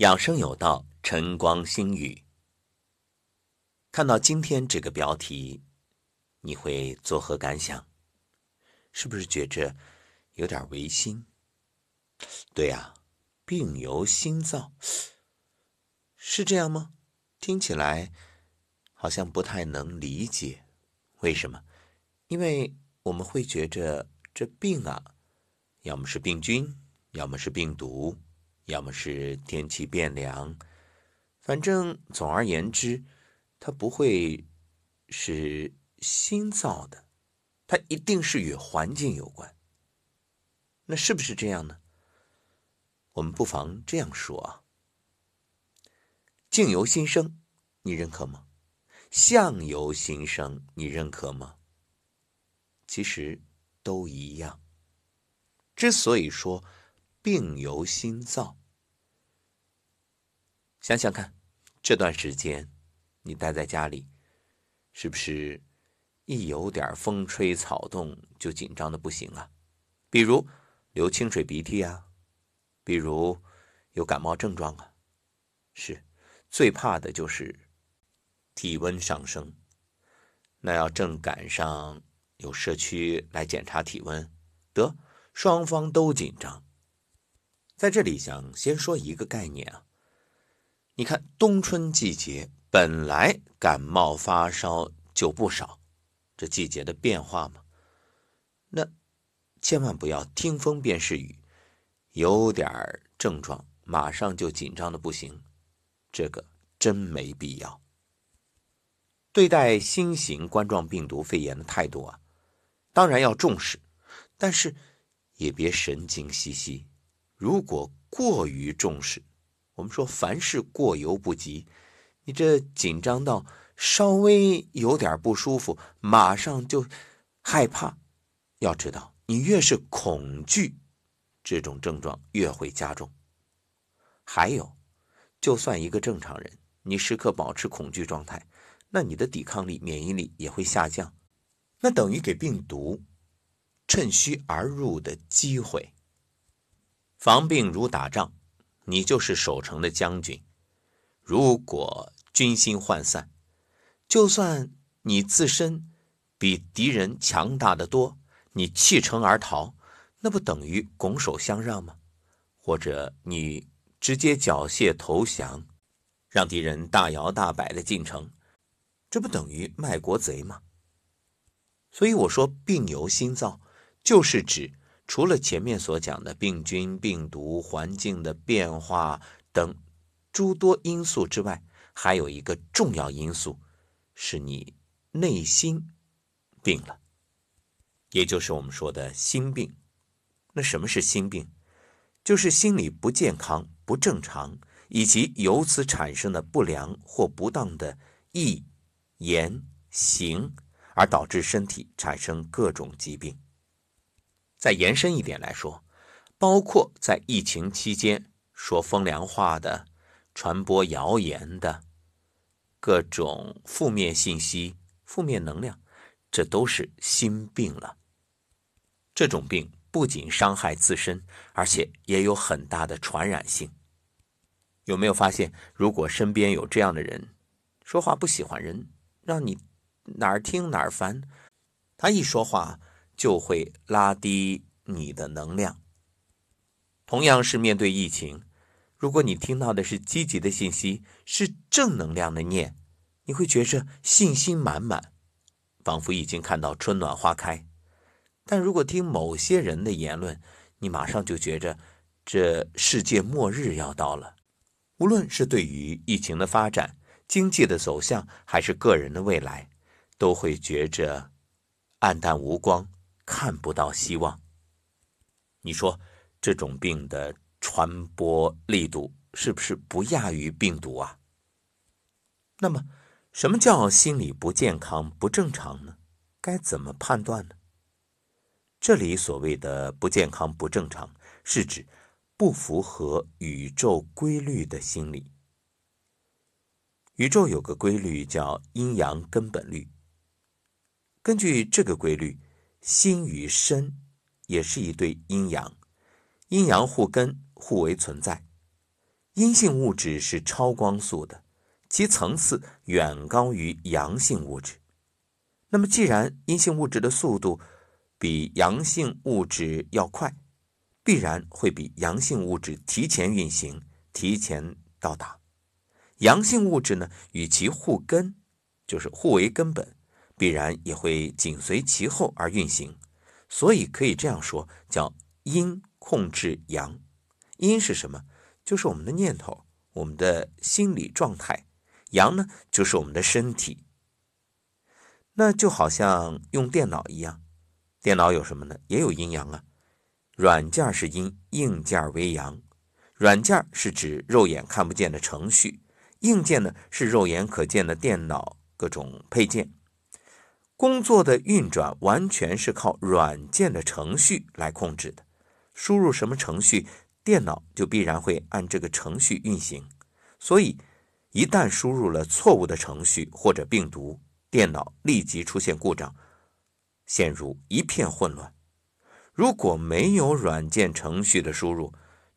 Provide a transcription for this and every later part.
养生有道，晨光心语。看到今天这个标题，你会作何感想？是不是觉着有点违心？对呀，病由心造，是这样吗？听起来好像不太能理解。为什么？因为我们会觉着这病啊，要么是病菌，要么是病毒。要么是天气变凉，反正总而言之，它不会是心造的，它一定是与环境有关。那是不是这样呢？我们不妨这样说啊：境由心生，你认可吗？相由心生，你认可吗？其实都一样。之所以说病由心造。想想看，这段时间你待在家里，是不是一有点风吹草动就紧张的不行啊？比如流清水鼻涕啊，比如有感冒症状啊，是最怕的就是体温上升。那要正赶上有社区来检查体温，得双方都紧张。在这里想先说一个概念啊。你看，冬春季节本来感冒发烧就不少，这季节的变化嘛，那千万不要听风便是雨，有点症状马上就紧张的不行，这个真没必要。对待新型冠状病毒肺炎的态度啊，当然要重视，但是也别神经兮兮，如果过于重视。我们说，凡事过犹不及。你这紧张到稍微有点不舒服，马上就害怕。要知道，你越是恐惧，这种症状越会加重。还有，就算一个正常人，你时刻保持恐惧状态，那你的抵抗力、免疫力也会下降，那等于给病毒趁虚而入的机会。防病如打仗。你就是守城的将军，如果军心涣散，就算你自身比敌人强大的多，你弃城而逃，那不等于拱手相让吗？或者你直接缴械投降，让敌人大摇大摆的进城，这不等于卖国贼吗？所以我说病由心造，就是指。除了前面所讲的病菌、病毒、环境的变化等诸多因素之外，还有一个重要因素，是你内心病了，也就是我们说的心病。那什么是心病？就是心理不健康、不正常，以及由此产生的不良或不当的意、言、行，而导致身体产生各种疾病。再延伸一点来说，包括在疫情期间说风凉话的、传播谣言的各种负面信息、负面能量，这都是心病了。这种病不仅伤害自身，而且也有很大的传染性。有没有发现，如果身边有这样的人，说话不喜欢人，让你哪儿听哪儿烦，他一说话。就会拉低你的能量。同样是面对疫情，如果你听到的是积极的信息，是正能量的念，你会觉着信心满满，仿佛已经看到春暖花开。但如果听某些人的言论，你马上就觉着这世界末日要到了。无论是对于疫情的发展、经济的走向，还是个人的未来，都会觉着暗淡无光。看不到希望。你说这种病的传播力度是不是不亚于病毒啊？那么，什么叫心理不健康、不正常呢？该怎么判断呢？这里所谓的不健康、不正常，是指不符合宇宙规律的心理。宇宙有个规律叫阴阳根本律。根据这个规律。心与身也是一对阴阳，阴阳互根，互为存在。阴性物质是超光速的，其层次远高于阳性物质。那么，既然阴性物质的速度比阳性物质要快，必然会比阳性物质提前运行、提前到达。阳性物质呢，与其互根，就是互为根本，必然也会紧随其后而运行。所以可以这样说，叫阴控制阳。阴是什么？就是我们的念头，我们的心理状态。阳呢，就是我们的身体。那就好像用电脑一样，电脑有什么呢？也有阴阳啊。软件是阴，硬件为阳。软件是指肉眼看不见的程序。硬件呢是肉眼可见的电脑各种配件，工作的运转完全是靠软件的程序来控制的。输入什么程序，电脑就必然会按这个程序运行。所以，一旦输入了错误的程序或者病毒，电脑立即出现故障，陷入一片混乱。如果没有软件程序的输入，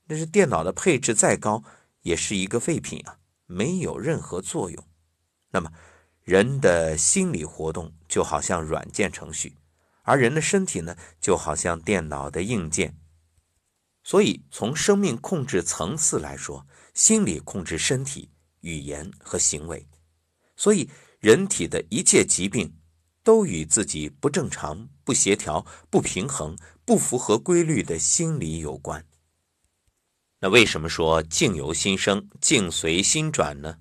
那是电脑的配置再高，也是一个废品啊。没有任何作用。那么，人的心理活动就好像软件程序，而人的身体呢，就好像电脑的硬件。所以，从生命控制层次来说，心理控制身体、语言和行为。所以，人体的一切疾病都与自己不正常、不协调、不平衡、不符合规律的心理有关。那为什么说境由心生，境随心转呢？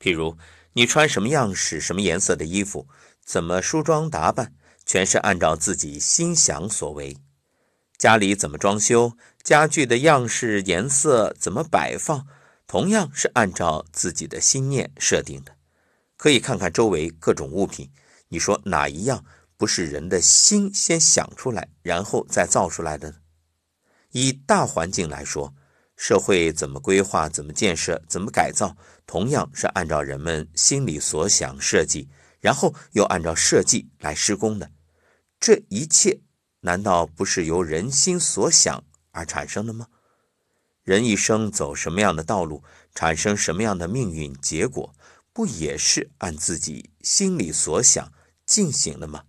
譬如你穿什么样式、什么颜色的衣服，怎么梳妆打扮，全是按照自己心想所为；家里怎么装修，家具的样式、颜色怎么摆放，同样是按照自己的心念设定的。可以看看周围各种物品，你说哪一样不是人的心先想出来，然后再造出来的呢？以大环境来说。社会怎么规划、怎么建设、怎么改造，同样是按照人们心里所想设计，然后又按照设计来施工的。这一切难道不是由人心所想而产生的吗？人一生走什么样的道路，产生什么样的命运结果，不也是按自己心里所想进行的吗？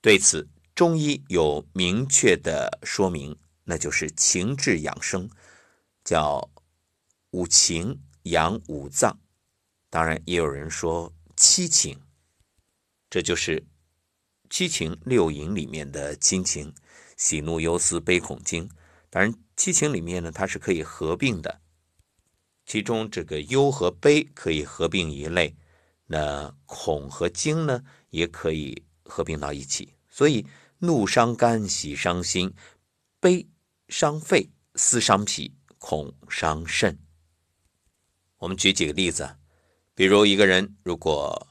对此，中医有明确的说明。那就是情志养生，叫五情养五脏，当然也有人说七情，这就是七情六淫里面的亲情，喜怒忧思悲恐惊。当然，七情里面呢，它是可以合并的，其中这个忧和悲可以合并一类，那恐和惊呢，也可以合并到一起。所以，怒伤肝，喜伤心，悲。伤肺，思伤脾，恐伤肾。我们举几个例子，比如一个人如果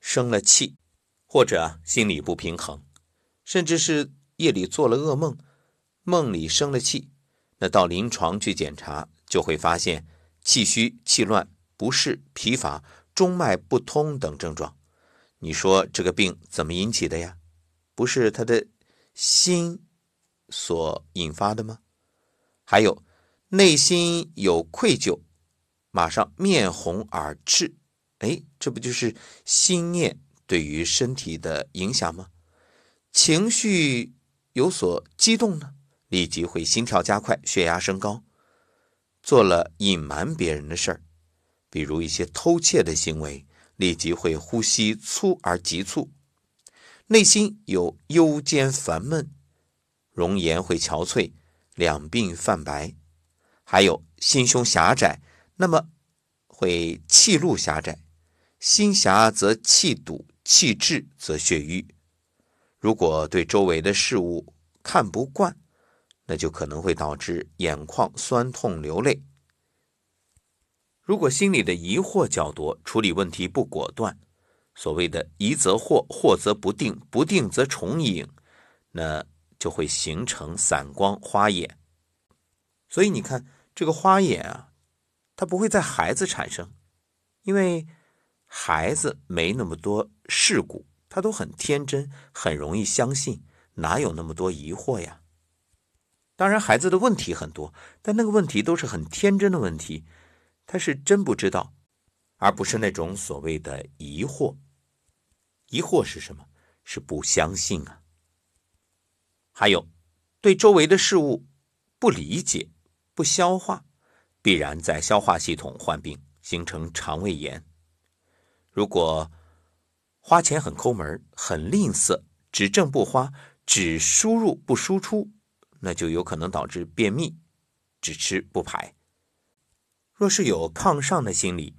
生了气，或者心理不平衡，甚至是夜里做了噩梦，梦里生了气，那到临床去检查，就会发现气虚、气乱、不适、疲乏、中脉不通等症状。你说这个病怎么引起的呀？不是他的心。所引发的吗？还有内心有愧疚，马上面红耳赤，哎，这不就是心念对于身体的影响吗？情绪有所激动呢，立即会心跳加快，血压升高。做了隐瞒别人的事儿，比如一些偷窃的行为，立即会呼吸粗而急促，内心有忧间烦闷。容颜会憔悴，两鬓泛白，还有心胸狭窄，那么会气路狭窄，心狭则气堵，气滞则血瘀。如果对周围的事物看不惯，那就可能会导致眼眶酸痛流泪。如果心里的疑惑较多，处理问题不果断，所谓的疑则惑，惑则不定，不定则重影，那。就会形成散光花眼，所以你看这个花眼啊，它不会在孩子产生，因为孩子没那么多事故，他都很天真，很容易相信，哪有那么多疑惑呀？当然，孩子的问题很多，但那个问题都是很天真的问题，他是真不知道，而不是那种所谓的疑惑。疑惑是什么？是不相信啊。还有，对周围的事物不理解、不消化，必然在消化系统患病，形成肠胃炎。如果花钱很抠门、很吝啬，只挣不花，只输入不输出，那就有可能导致便秘，只吃不排。若是有抗上的心理，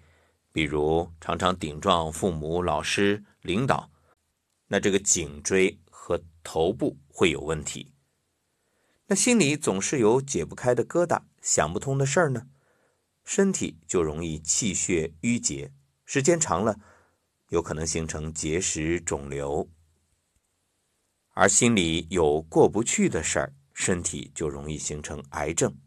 比如常常顶撞父母、老师、领导，那这个颈椎头部会有问题。那心里总是有解不开的疙瘩、想不通的事儿呢，身体就容易气血淤结，时间长了，有可能形成结石、肿瘤。而心里有过不去的事儿，身体就容易形成癌症，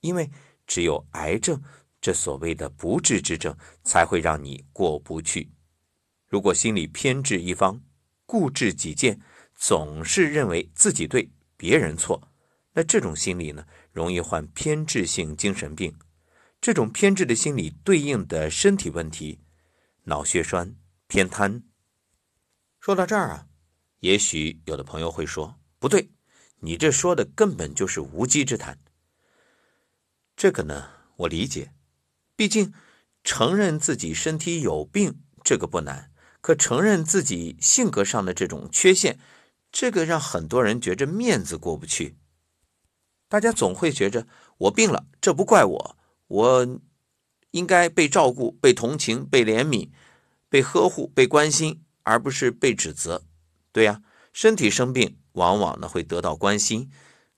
因为只有癌症。这所谓的不治之症，才会让你过不去。如果心里偏执一方，固执己见，总是认为自己对，别人错，那这种心理呢，容易患偏执性精神病。这种偏执的心理对应的身体问题，脑血栓、偏瘫。说到这儿啊，也许有的朋友会说，不对，你这说的根本就是无稽之谈。这个呢，我理解。毕竟，承认自己身体有病这个不难，可承认自己性格上的这种缺陷，这个让很多人觉着面子过不去。大家总会觉着我病了，这不怪我，我应该被照顾、被同情、被怜悯、被呵护、被关心，而不是被指责。对呀，身体生病往往呢会得到关心，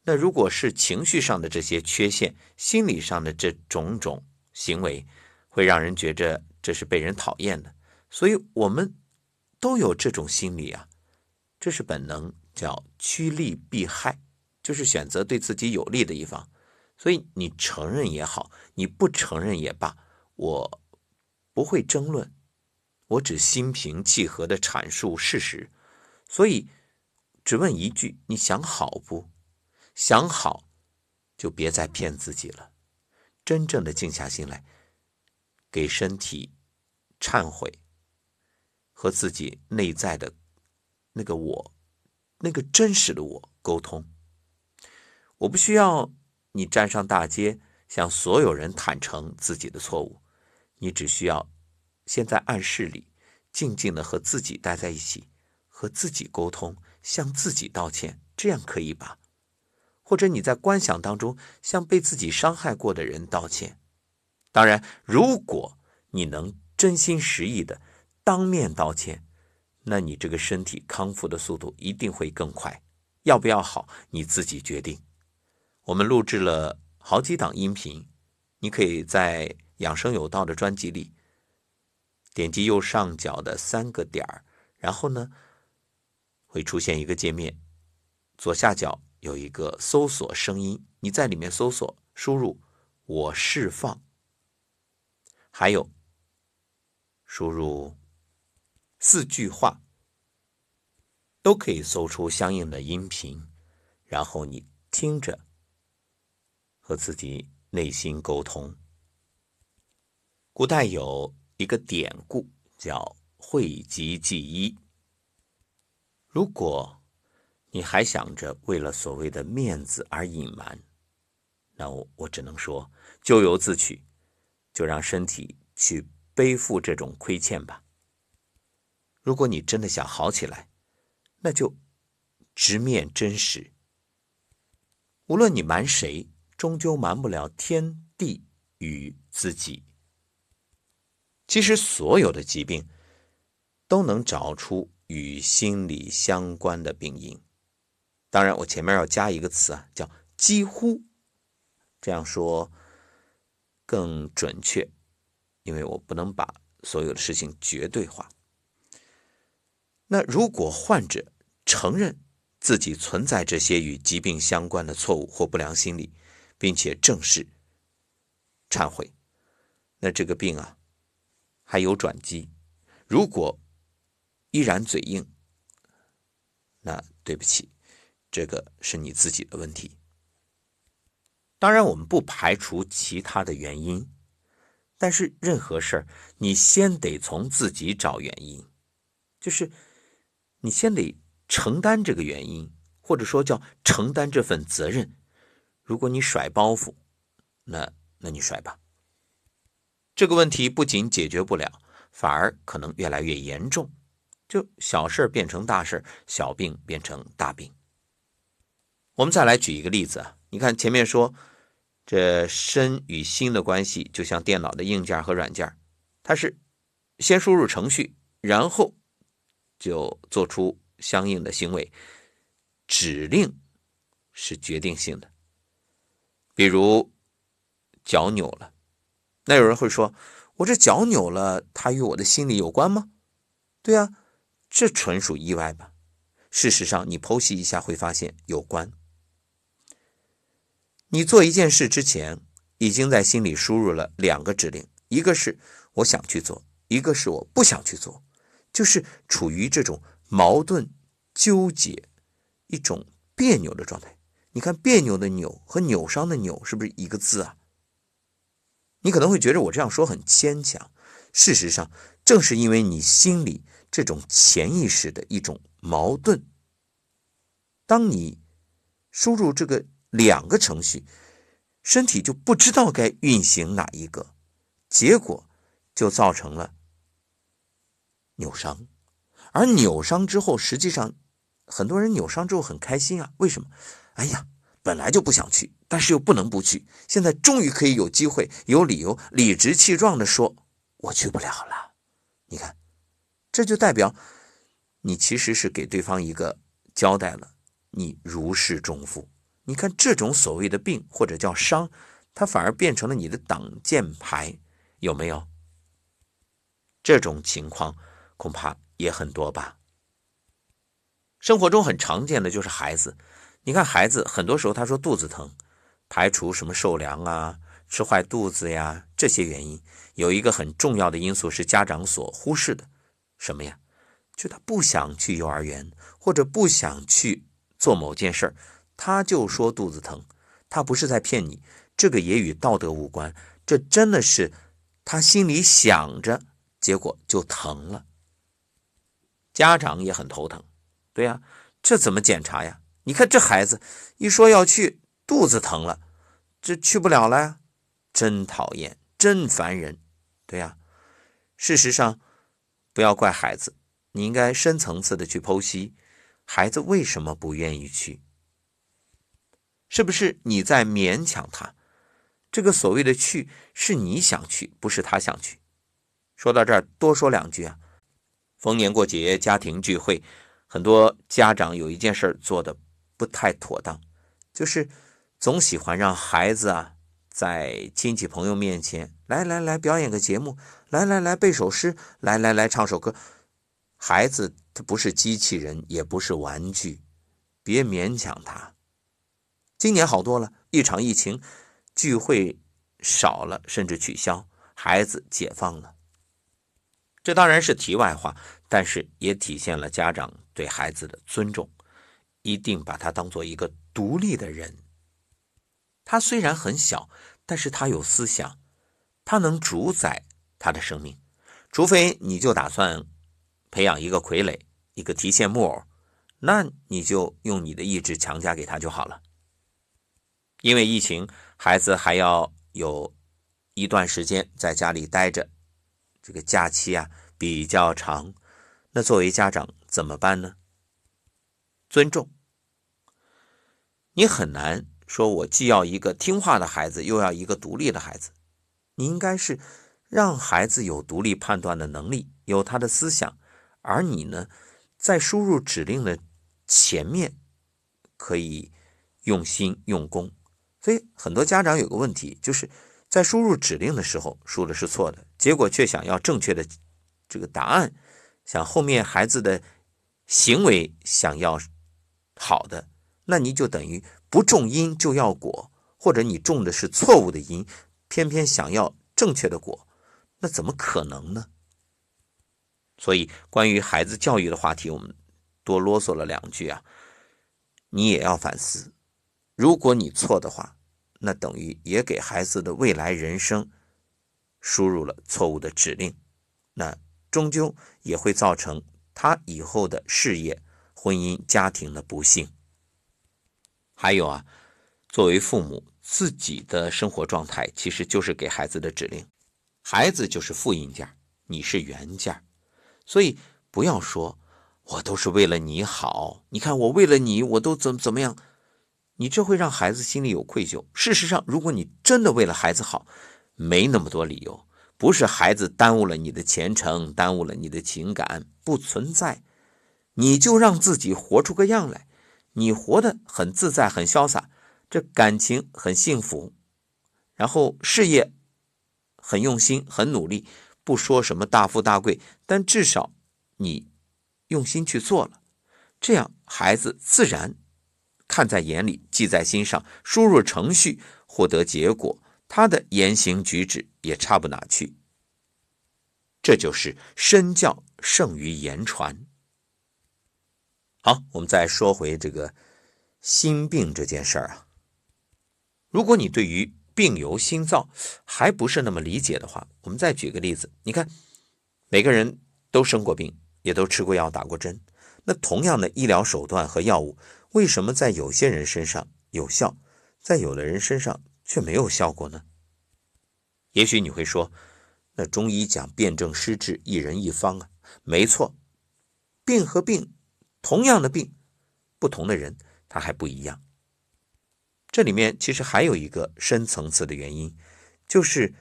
那如果是情绪上的这些缺陷，心理上的这种种。行为会让人觉着这是被人讨厌的，所以我们都有这种心理啊，这是本能，叫趋利避害，就是选择对自己有利的一方。所以你承认也好，你不承认也罢，我不会争论，我只心平气和的阐述事实。所以只问一句：你想好不？想好，就别再骗自己了。真正的静下心来，给身体忏悔，和自己内在的那个我，那个真实的我沟通。我不需要你站上大街向所有人坦诚自己的错误，你只需要先在暗室里静静的和自己待在一起，和自己沟通，向自己道歉，这样可以吧？或者你在观想当中向被自己伤害过的人道歉。当然，如果你能真心实意的当面道歉，那你这个身体康复的速度一定会更快。要不要好，你自己决定。我们录制了好几档音频，你可以在养生有道的专辑里点击右上角的三个点儿，然后呢会出现一个界面，左下角。有一个搜索声音，你在里面搜索，输入“我释放”，还有输入四句话，都可以搜出相应的音频，然后你听着，和自己内心沟通。古代有一个典故叫“讳疾忌医”，如果。你还想着为了所谓的面子而隐瞒，那我我只能说咎由自取，就让身体去背负这种亏欠吧。如果你真的想好起来，那就直面真实。无论你瞒谁，终究瞒不了天地与自己。其实所有的疾病都能找出与心理相关的病因。当然，我前面要加一个词啊，叫“几乎”，这样说更准确，因为我不能把所有的事情绝对化。那如果患者承认自己存在这些与疾病相关的错误或不良心理，并且正视、忏悔，那这个病啊还有转机。如果依然嘴硬，那对不起。这个是你自己的问题。当然，我们不排除其他的原因，但是任何事儿，你先得从自己找原因，就是你先得承担这个原因，或者说叫承担这份责任。如果你甩包袱，那那你甩吧。这个问题不仅解决不了，反而可能越来越严重，就小事变成大事，小病变成大病。我们再来举一个例子啊，你看前面说。这身与心的关系，就像电脑的硬件和软件，它是先输入程序，然后就做出相应的行为。指令是决定性的。比如脚扭了，那有人会说：“我这脚扭了，它与我的心理有关吗？”对啊，这纯属意外吧？事实上，你剖析一下会发现有关。你做一件事之前，已经在心里输入了两个指令，一个是我想去做，一个是我不想去做，就是处于这种矛盾、纠结、一种别扭的状态。你看，别扭的扭和扭伤的扭是不是一个字啊？你可能会觉得我这样说很牵强，事实上，正是因为你心里这种潜意识的一种矛盾，当你输入这个。两个程序，身体就不知道该运行哪一个，结果就造成了扭伤。而扭伤之后，实际上很多人扭伤之后很开心啊，为什么？哎呀，本来就不想去，但是又不能不去，现在终于可以有机会、有理由、理直气壮的说我去不了了。你看，这就代表你其实是给对方一个交代了，你如释重负。你看，这种所谓的病或者叫伤，它反而变成了你的挡箭牌，有没有？这种情况恐怕也很多吧。生活中很常见的就是孩子，你看孩子很多时候他说肚子疼，排除什么受凉啊、吃坏肚子呀这些原因，有一个很重要的因素是家长所忽视的，什么呀？就他不想去幼儿园，或者不想去做某件事儿。他就说肚子疼，他不是在骗你，这个也与道德无关，这真的是他心里想着，结果就疼了。家长也很头疼，对呀，这怎么检查呀？你看这孩子一说要去，肚子疼了，这去不了了呀，真讨厌，真烦人，对呀。事实上，不要怪孩子，你应该深层次的去剖析，孩子为什么不愿意去。是不是你在勉强他？这个所谓的去是你想去，不是他想去。说到这儿，多说两句啊。逢年过节、家庭聚会，很多家长有一件事做的不太妥当，就是总喜欢让孩子啊在亲戚朋友面前来来来表演个节目，来来来背首诗，来来来唱首歌。孩子他不是机器人，也不是玩具，别勉强他。今年好多了，一场疫情，聚会少了，甚至取消，孩子解放了。这当然是题外话，但是也体现了家长对孩子的尊重，一定把他当做一个独立的人。他虽然很小，但是他有思想，他能主宰他的生命。除非你就打算培养一个傀儡，一个提线木偶，那你就用你的意志强加给他就好了。因为疫情，孩子还要有一段时间在家里待着，这个假期啊比较长。那作为家长怎么办呢？尊重，你很难说，我既要一个听话的孩子，又要一个独立的孩子。你应该是让孩子有独立判断的能力，有他的思想，而你呢，在输入指令的前面，可以用心用功。所以很多家长有个问题，就是在输入指令的时候输的是错的，结果却想要正确的这个答案，想后面孩子的行为想要好的，那你就等于不种因就要果，或者你种的是错误的因，偏偏想要正确的果，那怎么可能呢？所以关于孩子教育的话题，我们多啰嗦了两句啊，你也要反思。如果你错的话，那等于也给孩子的未来人生输入了错误的指令，那终究也会造成他以后的事业、婚姻、家庭的不幸。还有啊，作为父母，自己的生活状态其实就是给孩子的指令，孩子就是复印件，你是原件，所以不要说我都是为了你好，你看我为了你，我都怎么怎么样。你这会让孩子心里有愧疚。事实上，如果你真的为了孩子好，没那么多理由。不是孩子耽误了你的前程，耽误了你的情感，不存在。你就让自己活出个样来，你活得很自在、很潇洒，这感情很幸福，然后事业很用心、很努力。不说什么大富大贵，但至少你用心去做了，这样孩子自然。看在眼里，记在心上，输入程序获得结果，他的言行举止也差不哪去。这就是身教胜于言传。好，我们再说回这个心病这件事儿啊。如果你对于病由心造还不是那么理解的话，我们再举个例子。你看，每个人都生过病，也都吃过药、打过针，那同样的医疗手段和药物。为什么在有些人身上有效，在有的人身上却没有效果呢？也许你会说，那中医讲辨证施治，一人一方啊，没错，病和病，同样的病，不同的人他还不一样。这里面其实还有一个深层次的原因，就是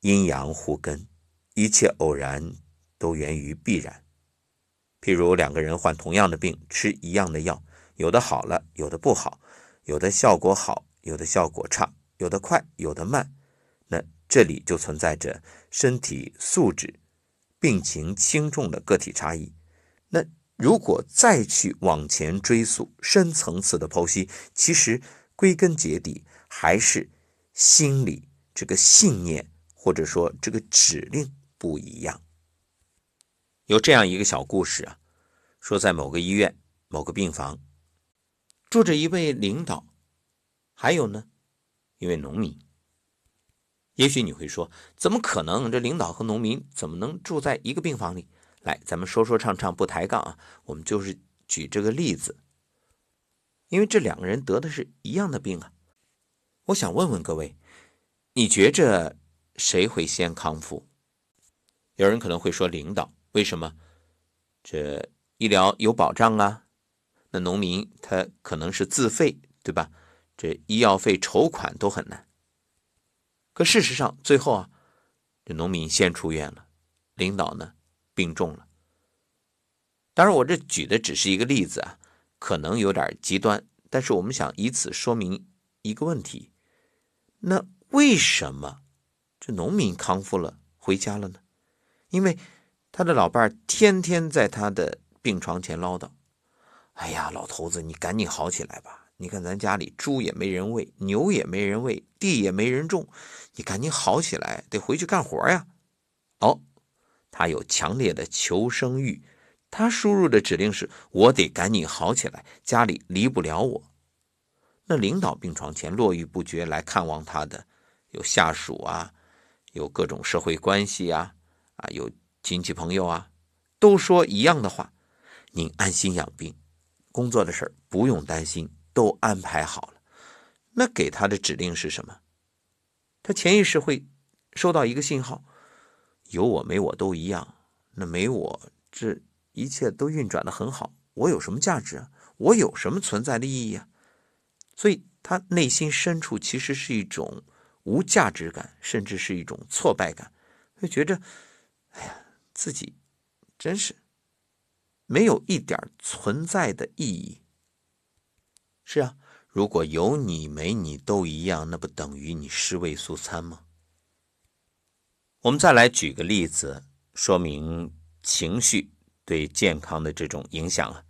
阴阳互根，一切偶然都源于必然。譬如两个人患同样的病，吃一样的药。有的好了，有的不好，有的效果好，有的效果差，有的快，有的慢。那这里就存在着身体素质、病情轻重的个体差异。那如果再去往前追溯、深层次的剖析，其实归根结底还是心理这个信念，或者说这个指令不一样。有这样一个小故事啊，说在某个医院某个病房。住着一位领导，还有呢，一位农民。也许你会说，怎么可能？这领导和农民怎么能住在一个病房里？来，咱们说说唱唱，不抬杠啊。我们就是举这个例子，因为这两个人得的是一样的病啊。我想问问各位，你觉着谁会先康复？有人可能会说领导，为什么？这医疗有保障啊。那农民他可能是自费，对吧？这医药费筹款都很难。可事实上，最后啊，这农民先出院了，领导呢病重了。当然，我这举的只是一个例子啊，可能有点极端，但是我们想以此说明一个问题：那为什么这农民康复了回家了呢？因为他的老伴儿天天在他的病床前唠叨。哎呀，老头子，你赶紧好起来吧！你看咱家里猪也没人喂，牛也没人喂，地也没人种，你赶紧好起来，得回去干活呀！哦，他有强烈的求生欲，他输入的指令是：我得赶紧好起来，家里离不了我。那领导病床前络绎不绝来看望他的，有下属啊，有各种社会关系啊，啊，有亲戚朋友啊，都说一样的话：您安心养病。工作的事儿不用担心，都安排好了。那给他的指令是什么？他潜意识会收到一个信号：有我没我都一样。那没我，这一切都运转的很好。我有什么价值啊？我有什么存在的意义啊？所以，他内心深处其实是一种无价值感，甚至是一种挫败感，会觉着，哎呀，自己真是。没有一点存在的意义。是啊，如果有你没你都一样，那不等于你尸位素餐吗？我们再来举个例子，说明情绪对健康的这种影响啊。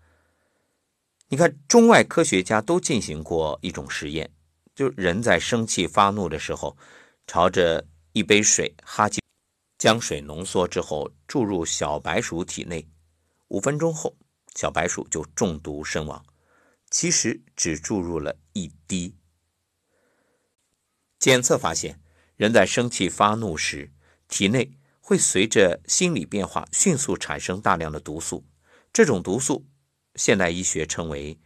你看，中外科学家都进行过一种实验，就人在生气发怒的时候，朝着一杯水哈气，将水浓缩之后注入小白鼠体内。五分钟后，小白鼠就中毒身亡。其实只注入了一滴。检测发现，人在生气发怒时，体内会随着心理变化迅速产生大量的毒素。这种毒素，现代医学称为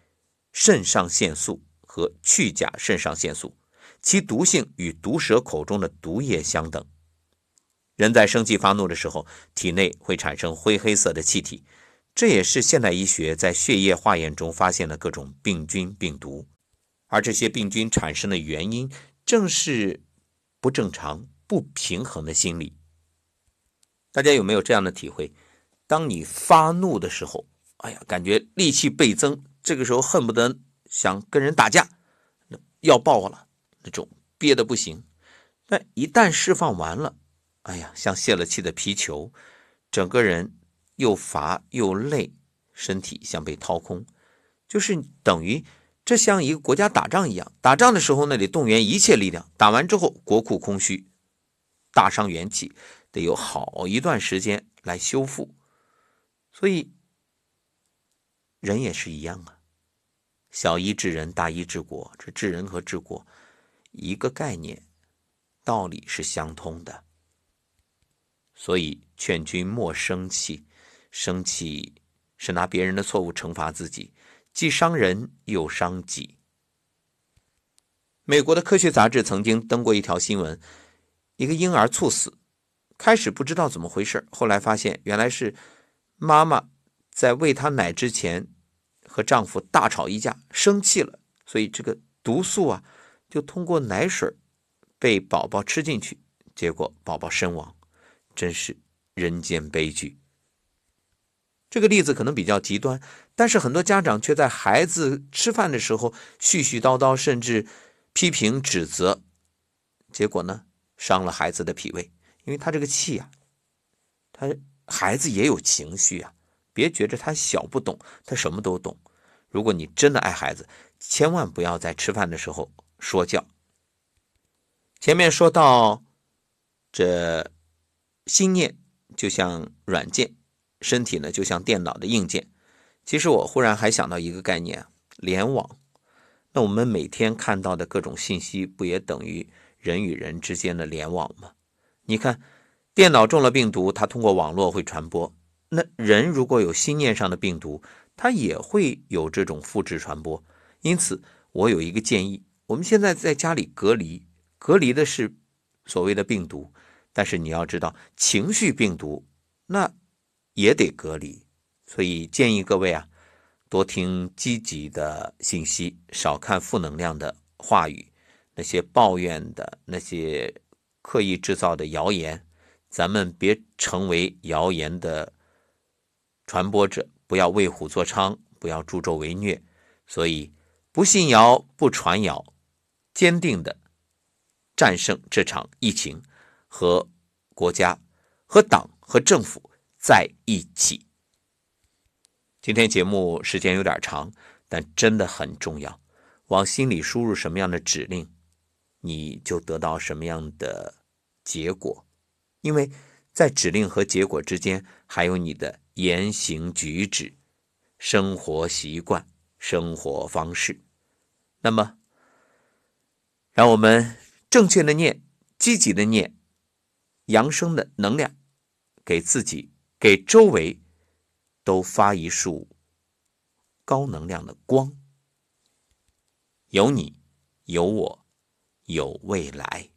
肾上腺素和去甲肾上腺素，其毒性与毒蛇口中的毒液相等。人在生气发怒的时候，体内会产生灰黑色的气体，这也是现代医学在血液化验中发现的各种病菌、病毒。而这些病菌产生的原因，正是不正常、不平衡的心理。大家有没有这样的体会？当你发怒的时候，哎呀，感觉戾气倍增，这个时候恨不得想跟人打架，要爆了，那种憋得不行。但一旦释放完了，哎呀，像泄了气的皮球，整个人又乏又累，身体像被掏空，就是等于。这像一个国家打仗一样，打仗的时候那得动员一切力量，打完之后国库空虚，大伤元气，得有好一段时间来修复。所以人也是一样啊，小医治人，大医治国，这治人和治国一个概念，道理是相通的。所以劝君莫生气，生气是拿别人的错误惩罚自己。既伤人又伤己。美国的科学杂志曾经登过一条新闻：一个婴儿猝死，开始不知道怎么回事，后来发现原来是妈妈在喂他奶之前和丈夫大吵一架，生气了，所以这个毒素啊就通过奶水被宝宝吃进去，结果宝宝身亡，真是人间悲剧。这个例子可能比较极端，但是很多家长却在孩子吃饭的时候絮絮叨叨，甚至批评指责，结果呢，伤了孩子的脾胃。因为他这个气呀，他孩子也有情绪啊，别觉着他小不懂，他什么都懂。如果你真的爱孩子，千万不要在吃饭的时候说教。前面说到，这心念就像软件。身体呢，就像电脑的硬件。其实我忽然还想到一个概念：联网。那我们每天看到的各种信息，不也等于人与人之间的联网吗？你看，电脑中了病毒，它通过网络会传播。那人如果有心念上的病毒，它也会有这种复制传播。因此，我有一个建议：我们现在在家里隔离，隔离的是所谓的病毒，但是你要知道，情绪病毒那。也得隔离，所以建议各位啊，多听积极的信息，少看负能量的话语，那些抱怨的、那些刻意制造的谣言，咱们别成为谣言的传播者，不要为虎作伥，不要助纣为虐。所以，不信谣，不传谣，坚定的战胜这场疫情，和国家、和党、和政府。在一起。今天节目时间有点长，但真的很重要。往心里输入什么样的指令，你就得到什么样的结果。因为在指令和结果之间，还有你的言行举止、生活习惯、生活方式。那么，让我们正确的念、积极的念、扬声的能量，给自己。给周围都发一束高能量的光，有你，有我，有未来。